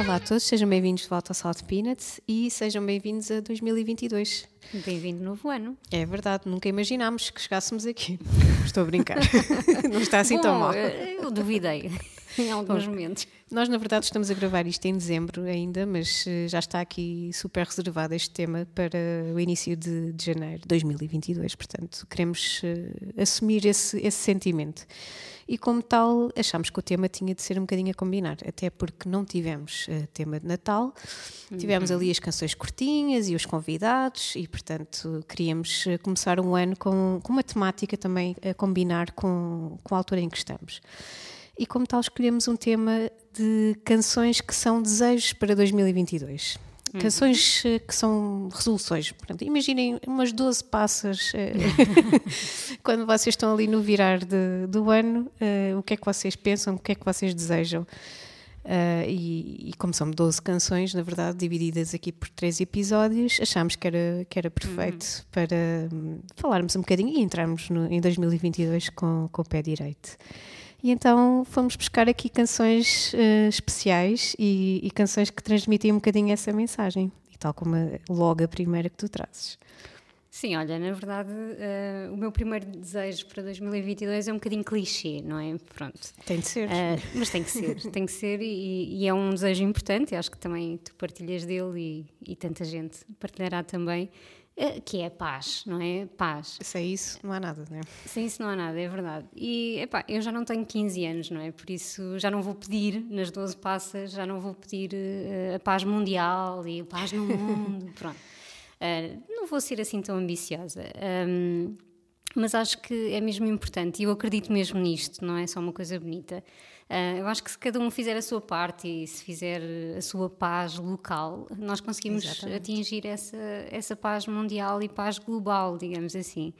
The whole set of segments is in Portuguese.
Olá a todos, sejam bem-vindos de volta ao Salt Peanuts e sejam bem-vindos a 2022. Bem-vindo novo ano. É verdade, nunca imaginámos que chegássemos aqui. Estou a brincar. Não está assim tão Bom, mal. eh, Eu duvidei em alguns momentos. Nós, na verdade, estamos a gravar isto em dezembro ainda, mas eh, já está aqui super reservado este tema para o início de, de janeiro de 2022. Portanto, queremos eh, assumir esse, esse sentimento. E, como tal, achámos que o tema tinha de ser um bocadinho a combinar, até porque não tivemos eh, tema de Natal, tivemos ali as canções curtinhas e os convidados, e, portanto, queríamos eh, começar um ano com, com uma temática também a combinar com, com a altura em que estamos. E como tal, escolhemos um tema de canções que são desejos para 2022. Canções eh, que são resoluções. Portanto, imaginem umas 12 passas quando vocês estão ali no virar de- do ano, eh, o que é que vocês pensam, o que é que vocês desejam. Ah, e, e como são 12 canções, na verdade, divididas aqui por três episódios, achámos que era, que era perfeito para hum, falarmos um bocadinho e entrarmos no- em 2022 com, com o pé direito. E então fomos buscar aqui canções eh, especiais e, e canções que transmitem um bocadinho essa mensagem, e tal como a, logo a primeira que tu trazes. Sim, olha, na verdade, eh, o meu primeiro desejo para 2022 é um bocadinho clichê, não é? Pronto. Tem de ser. Eh, mas tem que ser, tem que ser e, e é um desejo importante, acho que também tu partilhas dele e, e tanta gente partilhará também, eh, que é a paz, não é? Paz. Sem isso, não há nada, não é? Sem isso não há nada, é verdade. E epá, eu já não tenho 15 anos, não é? Por isso já não vou pedir nas 12 passas, já não vou pedir a paz mundial e a paz no mundo, pronto. Eh, não vou ser assim tão ambiciosa. Ahm, mas acho que é mesmo importante e eu acredito mesmo nisto, não é só uma coisa bonita. Ah, eu acho que se cada um fizer a sua parte e se fizer a sua paz local, nós conseguimos Exatamente. atingir essa, essa paz mundial e paz global, digamos assim.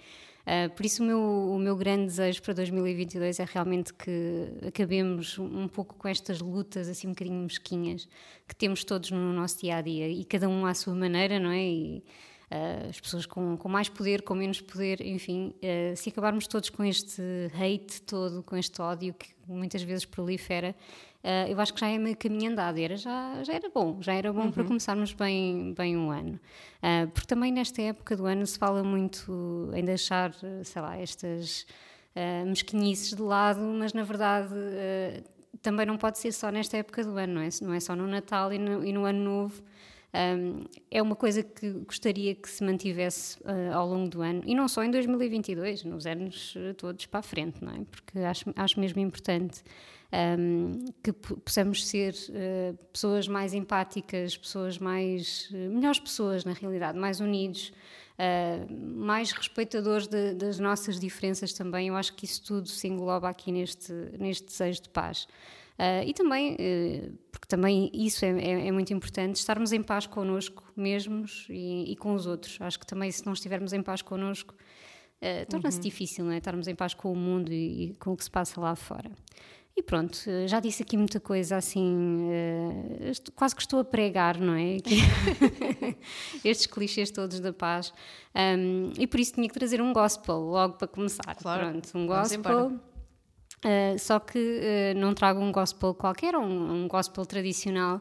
Ah, por isso, o meu, o meu grande desejo para 2022 é realmente que acabemos um pouco com estas lutas assim um bocadinho mesquinhas que temos todos no nosso dia a dia e cada um à sua maneira, não é? E, ah, as pessoas com, com mais poder, com menos poder, enfim, ah, se acabarmos todos com este hate todo, com este ódio que muitas vezes prolifera, ah, eu acho que já é meio caminho andado, era, já, já era bom, já era bom para começarmos bem, bem um ano. Ah, porque também nesta época do ano se fala muito em deixar, sei lá, estas ah, mesquinhices de lado, mas na verdade também não pode ser só nesta época do ano, não é, não é só no Natal e no, e no Ano Novo. Um, é uma coisa que gostaria que se mantivesse uh, ao longo do ano e não só em 2022, nos anos uh, todos para a frente, não é? Porque acho, acho mesmo importante um, que po- possamos ser uh, pessoas mais empáticas, pessoas mais. uh, melhores pessoas, na realidade, mais unidos. uh, mais respeitadores de- das nossas diferenças também, eu acho que isso tudo se engloba aqui neste, neste desejo de paz. Uh, e também, uh, porque também isso é, é- é muito importante, estarmos em paz connosco mesmos e, e com os outros. Acho que também, se não estivermos em paz connosco, uh, torna-se difícil não é? estarmos em paz com o mundo e, e com o que se passa lá fora. E pronto, já disse aqui muita coisa assim, uh, quase que estou a pregar, não é? Estes clichês todos da paz. Um, e por isso tinha que trazer um gospel logo para começar. Claro. Pronto, um gospel. Uh, só que uh, não trago um gospel qualquer, um, um gospel tradicional.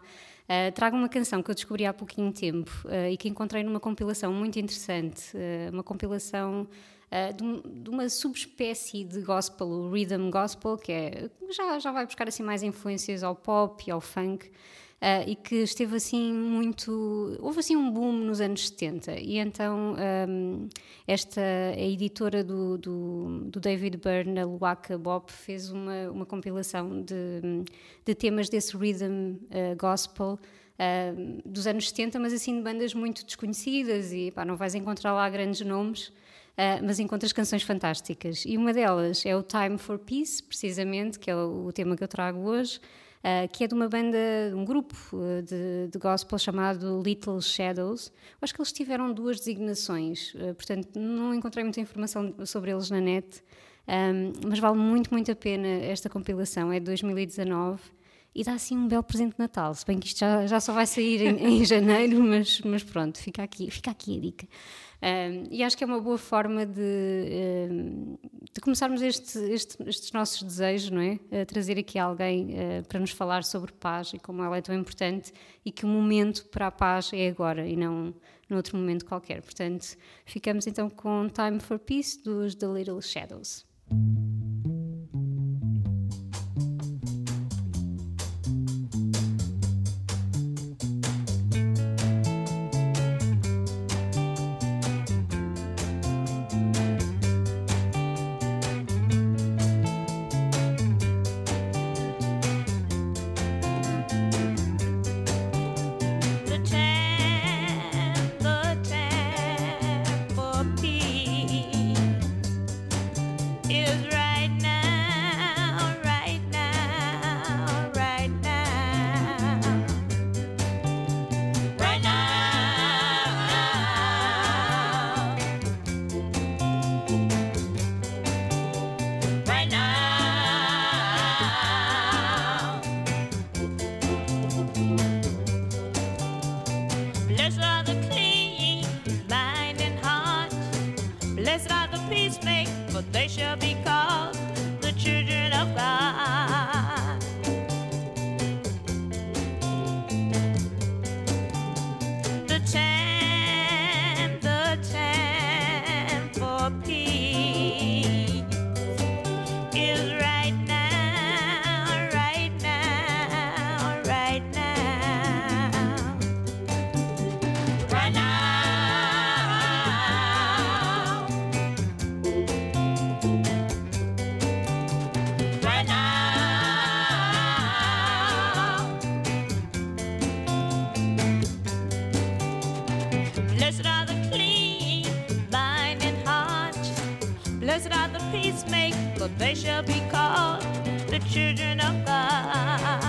Uh, trago uma canção que eu descobri há pouquinho tempo e que encontrei numa compilação muito interessante, uma compilação uh, de, de uma subespécie de gospel, o rhythm gospel, que é, já, já vai buscar assim mais influências ao pop e ao funk. Uh, e que esteve assim muito. Houve assim um boom nos anos 70, e então um, esta a editora do, do, do David Byrne, a Luaka Bop, fez uma, uma compilação de, de temas desse rhythm uh, gospel. uh, dos anos 70, mas assim de bandas muito desconhecidas, e pá, não vais encontrar lá grandes nomes, Uh, mas encontras canções fantásticas. E uma delas é o Time for Peace, precisamente, que é o, tema que eu trago hoje, uh, que é de uma banda, um grupo uh, de, de gospel chamado Little Shadows. Eu acho que eles tiveram duas designações, uh, portanto não encontrei muita informação sobre eles na net, um, mas vale muito, muito a pena esta compilação, é de 2019. e dá assim um belo presente de Natal. Se bem que isto já, já só vai sair em, em janeiro, mas, mas pronto, fica aqui, fica aqui a dica. E acho que é uma boa forma de, de começarmos este, este, estes nossos desejos, não é? A trazer aqui alguém uh, para nos falar sobre paz e como ela é tão importante e que o momento para a paz é agora e não noutro momento qualquer. Portanto, ficamos então com Time for Peace dos The Little Shadows. shall be called the children of God.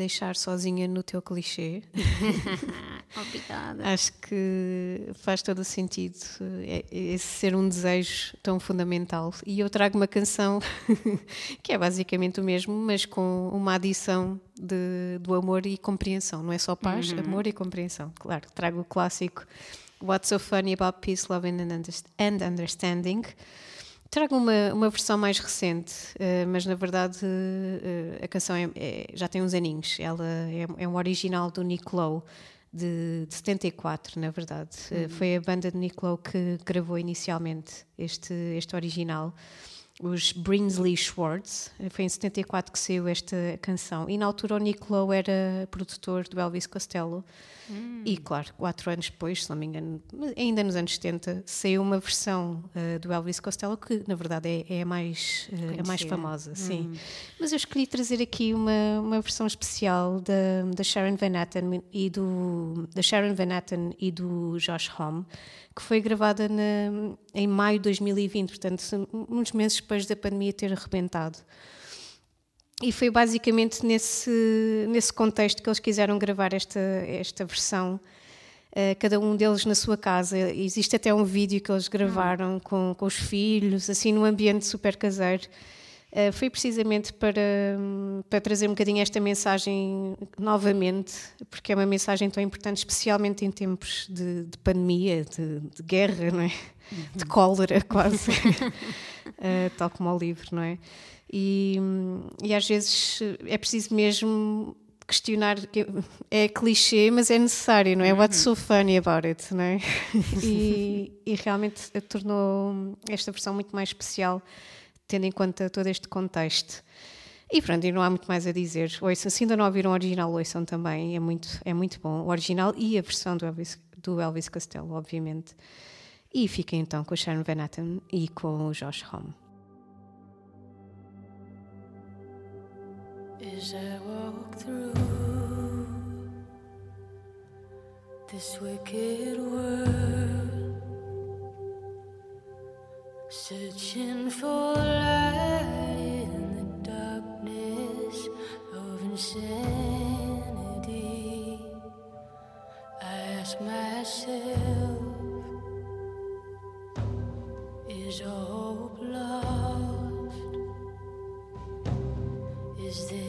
Deixar sozinha no teu clichê. Obrigada. Acho que faz todo o sentido é, esse ser um desejo tão fundamental. E eu trago uma canção que é basicamente o mesmo, mas com uma adição de, do amor e compreensão. Não é só paz, uhum. amor e compreensão. Claro, trago o clássico What's So Funny About Peace, Love and Understanding Trago uma, uma versão mais recente, uh, mas na verdade uh, a canção é, é, já tem uns aninhos. Ela é, é um original do Nick Lowe, de, de 74, na verdade. Uhum. Uh, foi a banda de Nick Lowe que gravou inicialmente este, este original os Brinsley Schwartz. Foi em 74 que saiu esta canção. E na altura o Nick Lowe era produtor do Elvis Costello. Hum. E claro, quatro anos depois, se não me engano, ainda nos anos 70, saiu uma versão uh, do Elvis Costello que na verdade é, é a, mais, uh, a mais famosa. Hum. Sim. Mas eu escolhi trazer aqui uma, uma versão especial da, da Sharon Van Etten e do da Sharon Van Etten e do Josh Homme que foi gravada na, em maio de 2020, portanto, uns meses depois da pandemia ter arrebentado. E foi basicamente nesse, nesse contexto que eles quiseram gravar esta, esta versão, uh, cada um deles na sua casa. Existe até um vídeo que eles gravaram hum. com, com os filhos, assim, num ambiente super caseiro. Uh, foi precisamente para, para trazer um bocadinho esta mensagem novamente, porque é uma mensagem tão importante, especialmente em tempos de, de pandemia, de, de, guerra, não é? Uhum. De cólera, quase, uh, tal como o livro, não é? E, e às vezes é preciso mesmo questionar, é clichê, mas é necessário, não é? What's so funny about it, não é? E, e realmente tornou esta versão muito mais especial tendo em conta todo este contexto. E pronto, e não há muito mais a dizer. Ouçam, se ainda não ouviram o original, ouçam também, é muito, é muito bom. O original e a versão do Elvis, do Elvis Costello, obviamente. E fiquem então com o Sharon Van Etten e com o Josh Homme. As I walk through this wicked world Searching for light in the darkness of insanity. I ask myself, So blood? Is this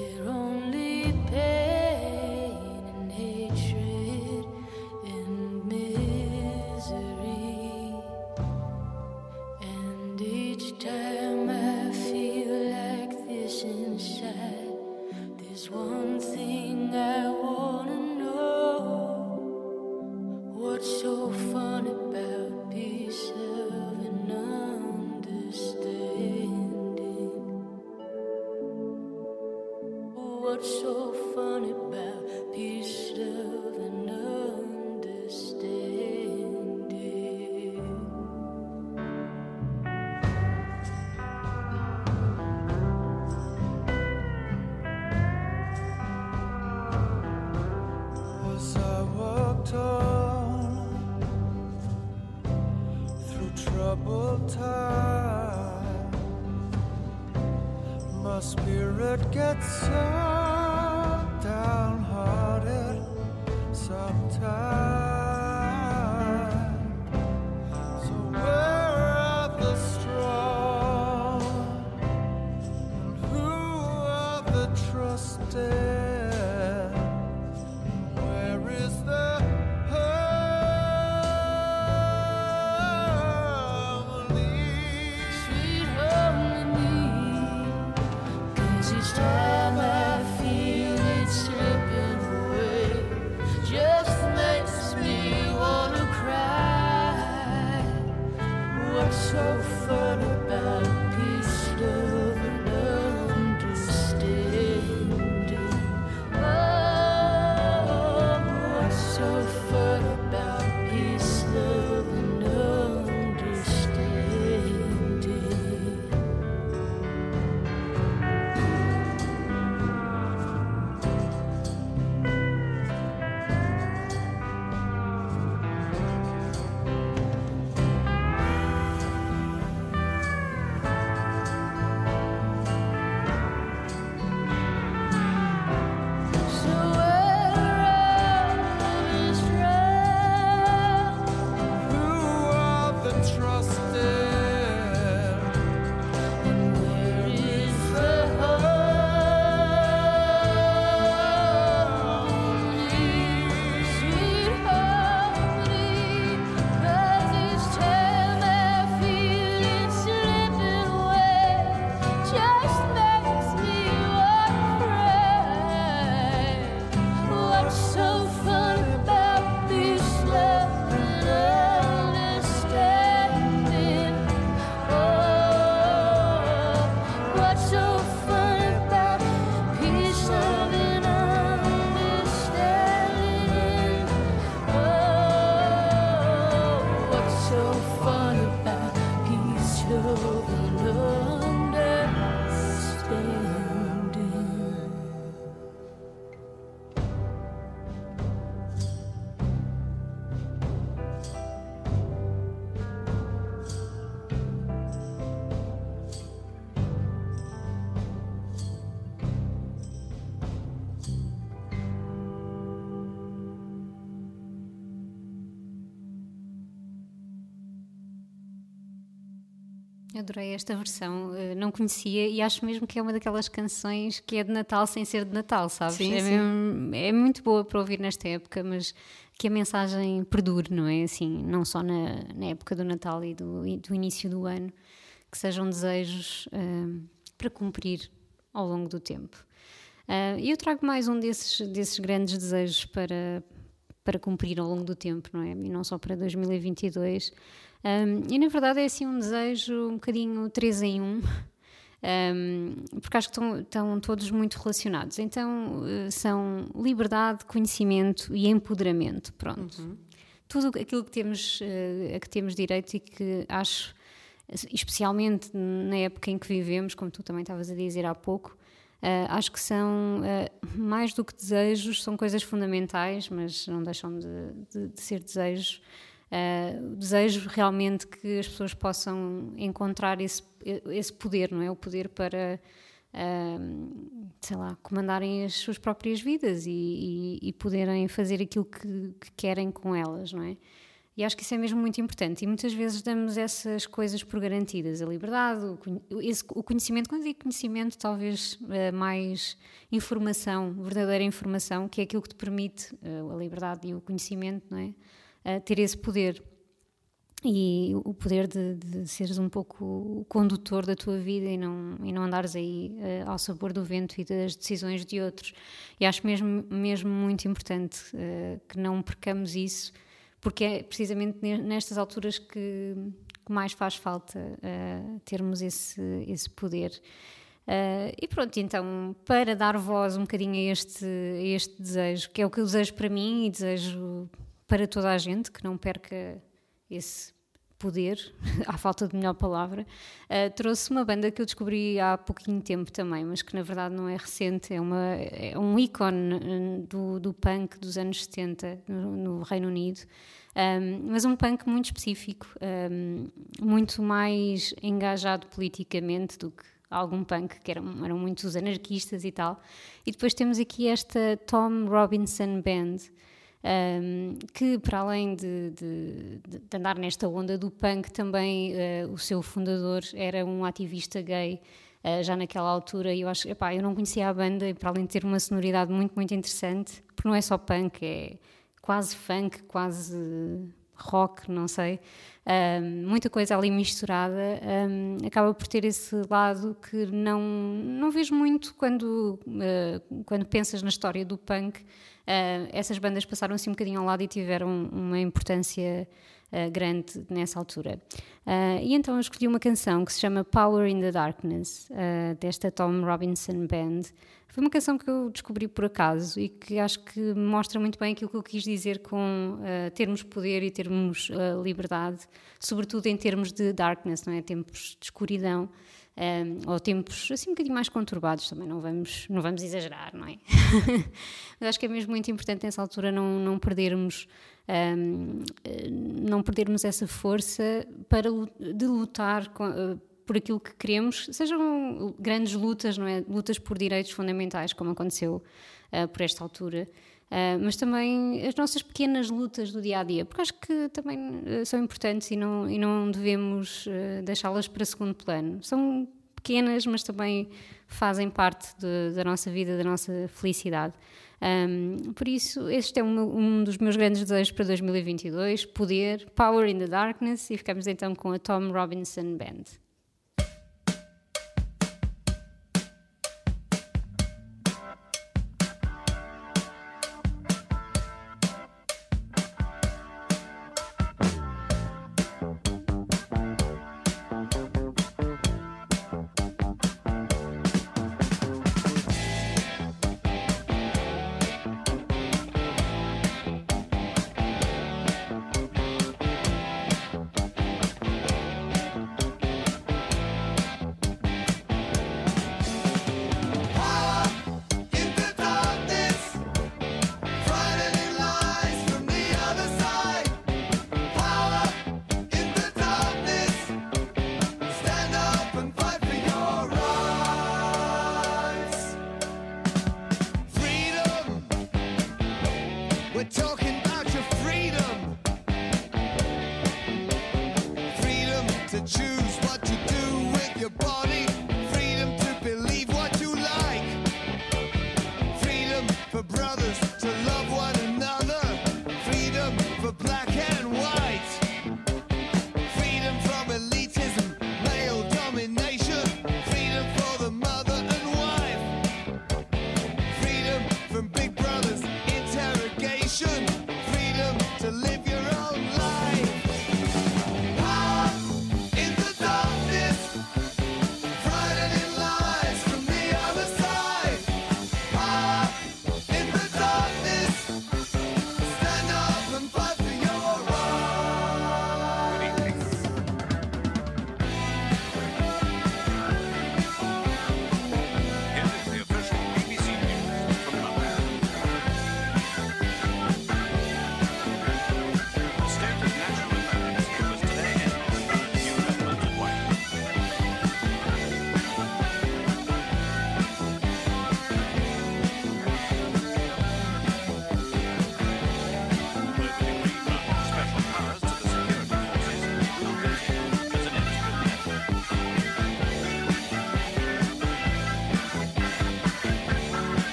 Adorei esta versão, uh, não conhecia e acho mesmo que é uma daquelas canções que é de Natal sem ser de Natal, sabes? Sim, é, sim. Mesmo, é muito boa para ouvir nesta época, mas que a mensagem perdure, não é? Assim, não só na, na época do Natal e do, e do início do ano, que sejam desejos uh, para cumprir ao longo do tempo. E eu trago mais um desses, desses grandes desejos para, para cumprir ao longo do tempo, não é? E não só para 2022. Um, e na verdade é assim um desejo um bocadinho três em um, um porque acho que estão, estão, todos muito relacionados. Então uh, são liberdade, conhecimento e empoderamento. Pronto. Uhum. Tudo aquilo que temos, uh, a que temos direito e que acho, especialmente na época em que vivemos, como tu também estavas a dizer há pouco, Uh, acho que são uh, mais do que desejos, são coisas fundamentais, mas não deixam de, de, de ser desejos. Uh, desejo realmente que as pessoas possam encontrar esse, esse poder, não é? O poder para, sei lá, comandarem as suas próprias vidas e, e, e poderem fazer aquilo que, que querem com elas, não é? E acho que isso é mesmo muito importante. E muitas vezes damos essas coisas por garantidas: a liberdade, o conhecimento. Quando digo conhecimento, talvez eh, mais informação, verdadeira informação, que é aquilo que te permite eh, a liberdade e o conhecimento, não é? Eh, ter esse poder. E o poder de, de, seres um pouco o condutor da tua vida e não, e não andares aí ao sabor do vento e das decisões de outros. E acho mesmo, mesmo muito importante que não percamos isso porque é precisamente nestas alturas que, que mais faz falta uh, termos esse, esse poder. Uh, e pronto, então, para dar voz um bocadinho a este, a este desejo, que é o que eu desejo para mim e desejo para toda a gente, que não perca esse poder, à falta de melhor palavra, uh, trouxe uma banda que eu descobri há pouquinho tempo também, mas que na verdade não é recente, é, uma, é um ícone do, do punk dos anos 70 no, no Reino Unido. Um, mas um punk muito específico, um, muito mais engajado politicamente do que algum punk, que eram, eram muitos anarquistas e tal. E depois temos aqui esta Tom Robinson Band, um, que para além de, de, de, andar nesta onda do punk, também uh, o seu fundador era um ativista gay. Uh, já naquela altura, e eu acho, epá, eu não conhecia a banda, e para além de ter uma sonoridade muito, muito interessante, porque não é só punk, é, quase funk, quase rock, não sei, um, muita coisa ali misturada, um, acaba por ter esse lado que não, não vejo muito quando, uh, quando pensas na história do punk. Uh, essas bandas passaram assim um bocadinho ao lado e tiveram uma importância uh, grande nessa altura. e então eu escolhi uma canção que se chama Power in the Darkness, desta Tom Robinson Band. Foi uma canção que eu descobri por acaso e que acho que mostra muito bem aquilo que eu quis dizer com uh, termos poder e termos uh, liberdade, sobretudo em termos de darkness, não é? Tempos de escuridão. Um, eh, ou tempos assim um bocadinho mais conturbados também, não vamos, não vamos exagerar, não é? Mas acho que é mesmo muito importante nessa altura não, não perdermos um, não perdermos essa força para de lutar com, por aquilo que queremos, sejam grandes lutas, não é? Lutas por direitos fundamentais, como aconteceu uh, por esta altura, uh, mas também as nossas pequenas lutas do dia a dia, porque acho que também uh, são importantes e não, e não devemos deixá-las para segundo plano. São pequenas, mas também fazem parte de, da nossa vida, da nossa felicidade. Um, por isso, este é um, um, dos meus grandes desejos para 2022: poder, power in the darkness, e ficamos então com a Tom Robinson Band. We're talking.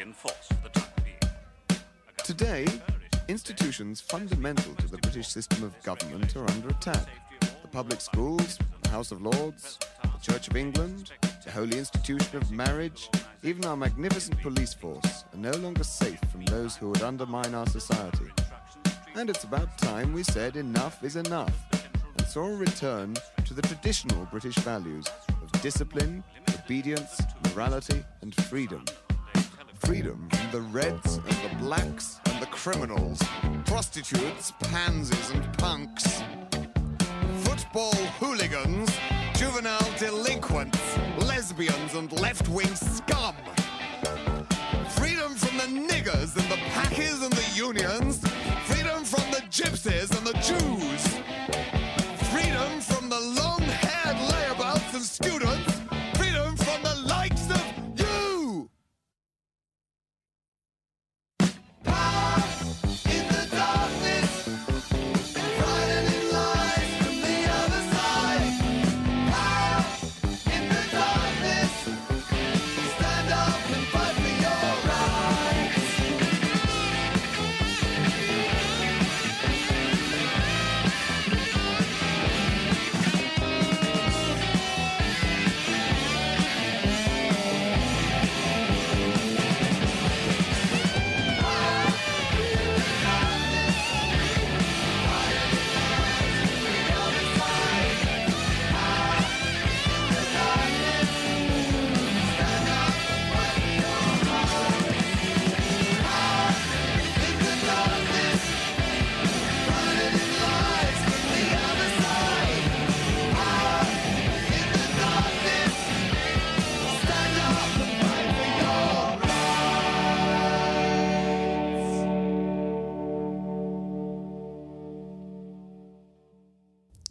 In force for the time being. Today, institutions fundamental to the British system of government are under attack. The public schools, the House of Lords, the Church of England, the holy institution of marriage, even our magnificent police force are no longer safe from those who would undermine our society. And it's about time we said enough is enough and saw a return to the traditional British values of discipline, obedience, morality, and freedom. Freedom from the reds and the blacks and the criminals, prostitutes, pansies, and punks. Football hooligans, juvenile delinquents, lesbians, and left wing scum. Freedom from the niggers and the packers and the unions. Freedom from the gypsies and the Jews. Freedom from the long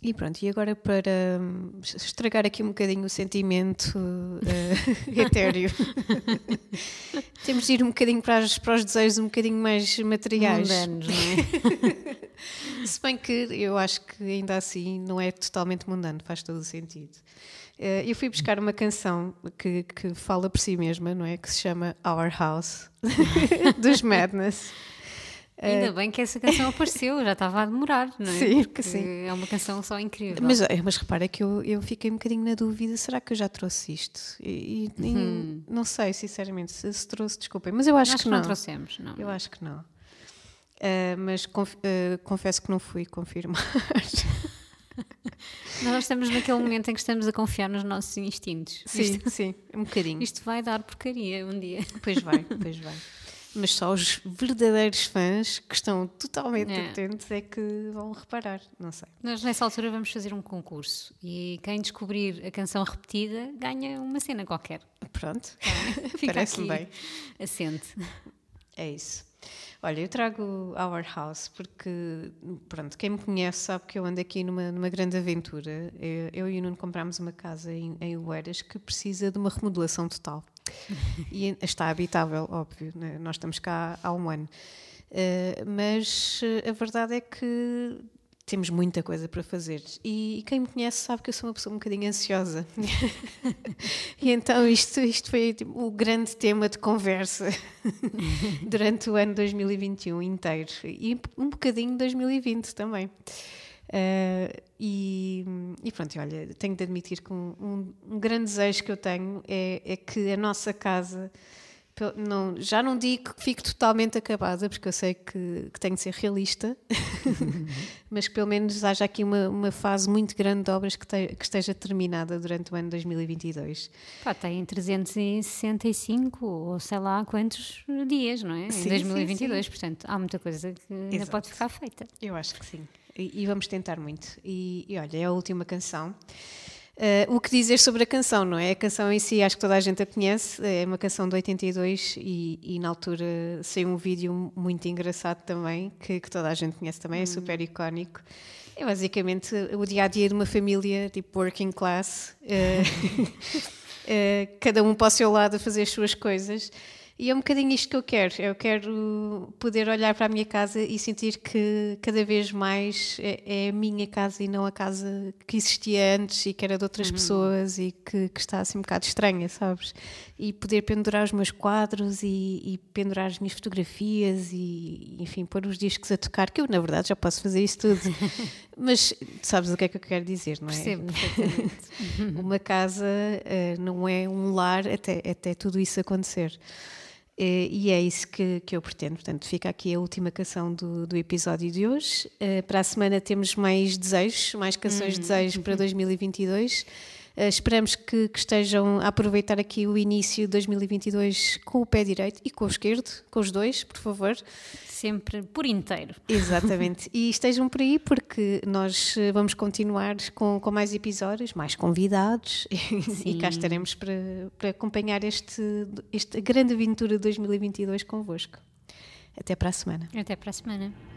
E pronto, e agora para hum, estragar aqui um bocadinho o sentimento eh, etéreo, temos de ir um bocadinho para, as- para os desejos um bocadinho mais materiais. Mundanos, não é? Se bem que eu acho que ainda assim não é totalmente mundano, faz todo o sentido. Eh, Eu fui buscar uma canção que, que fala por si mesma, não é? Que se chama Our House, dos Madness. Ainda bem que essa canção apareceu, já estava a demorar, não é? Sim, Porque sim. É uma canção só incrível. Mas, eh, mas repara que eu, eu fiquei um bocadinho na dúvida: será que eu já trouxe isto? E, e- e não sei, sinceramente, se, se trouxe, desculpem, mas eu acho, Acho que não não. trouxemos, não. Eu acho que não. Eh, mas conf- eh, confesso que não fui confirmar. Nós estamos naquele momento em que estamos a confiar nos nossos instintos. sim, Isto, sim, um bocadinho. isto vai dar porcaria um dia. Pois vai, pois vai. Mas só os verdadeiros fãs que estão totalmente É. atentos é que vão reparar, não sei. Nós nessa altura vamos fazer um concurso e quem descobrir a canção repetida ganha uma cena qualquer. Pronto, Fica parece-me bem. assente. É isso. Olha, eu trago Our House porque, pronto, quem me conhece sabe que eu ando aqui numa, numa grande aventura. Eu, eu e o Nuno comprámos uma casa em, em Oeiras que precisa de uma remodelação total. E está habitável, óbvio, né? nós estamos cá há um ano. Eh, mas eh, a verdade é que temos muita coisa para fazer. E, quem me conhece sabe que eu sou uma pessoa um bocadinho ansiosa. e então isto, isto foi tipo, o grande tema de conversa durante o ano 2021 inteiro e um bocadinho 2020 também. Uh, e, e pronto, olha, tenho de admitir que um, um- um grande desejo que eu tenho é, é que a nossa casa não- já não digo que fique totalmente acabada, porque eu sei que, que tenho de ser realista, mas que pelo menos haja aqui uma, uma fase muito grande de obras que, te- que esteja terminada durante o ano 2022. Pá, tem 365 ou sei lá quantos dias, não é? Sim, em sim, 2022, portanto há muita coisa que ainda Exato. pode ficar feita. Eu acho que sim. E, e vamos tentar muito. E, e olha, é a última canção. Eh, o que dizer sobre a canção, não é? A canção em si, acho que toda a gente a conhece. É uma canção de 82 e, e na altura saiu um vídeo muito engraçado também, que, que toda a gente conhece também, é super icónico. É basicamente o dia a dia de uma família tipo working class, eh, eh, cada um para o seu lado a fazer as suas coisas. E é um bocadinho isto que eu quero. Eu quero poder olhar para a minha casa e sentir que cada vez mais é, é a minha casa e não a casa que existia antes e que era de outras pessoas e que, que está assim um bocado estranha, sabes? E poder pendurar os meus quadros e, e pendurar as minhas fotografias e, enfim, pôr os discos a tocar, que eu na verdade já posso fazer isso tudo. Mas sabes o que é que eu quero dizer, não é? Percebo. Uma casa eh, não é um lar até, até tudo isso acontecer. Eh, e é isso que, que eu pretendo. Portanto, fica aqui a última canção do, do episódio de hoje. Eh, para a semana temos mais desejos, mais canções de desejos para 2022. Eh, esperamos que, que estejam a aproveitar aqui o início de 2022 com o pé direito e com o esquerdo, com os dois, por favor. Sempre por inteiro. Exatamente. E estejam por aí porque nós eh, vamos continuar com, com mais episódios, mais convidados e cá estaremos para, para acompanhar este, esta grande aventura de 2022 convosco. Até para a semana. Até para a semana.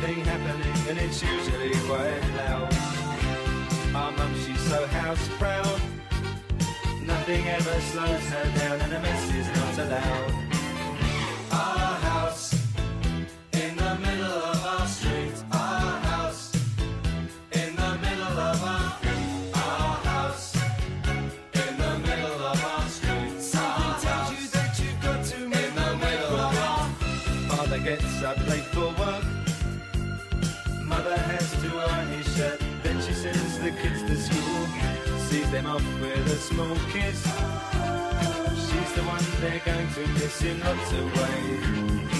something happening, and it's usually quite loud. Our mum, she's so house proud. Nothing ever slows her down, and a mess is not allowed. Small kiss. She's the one they're going to miss in lots of ways.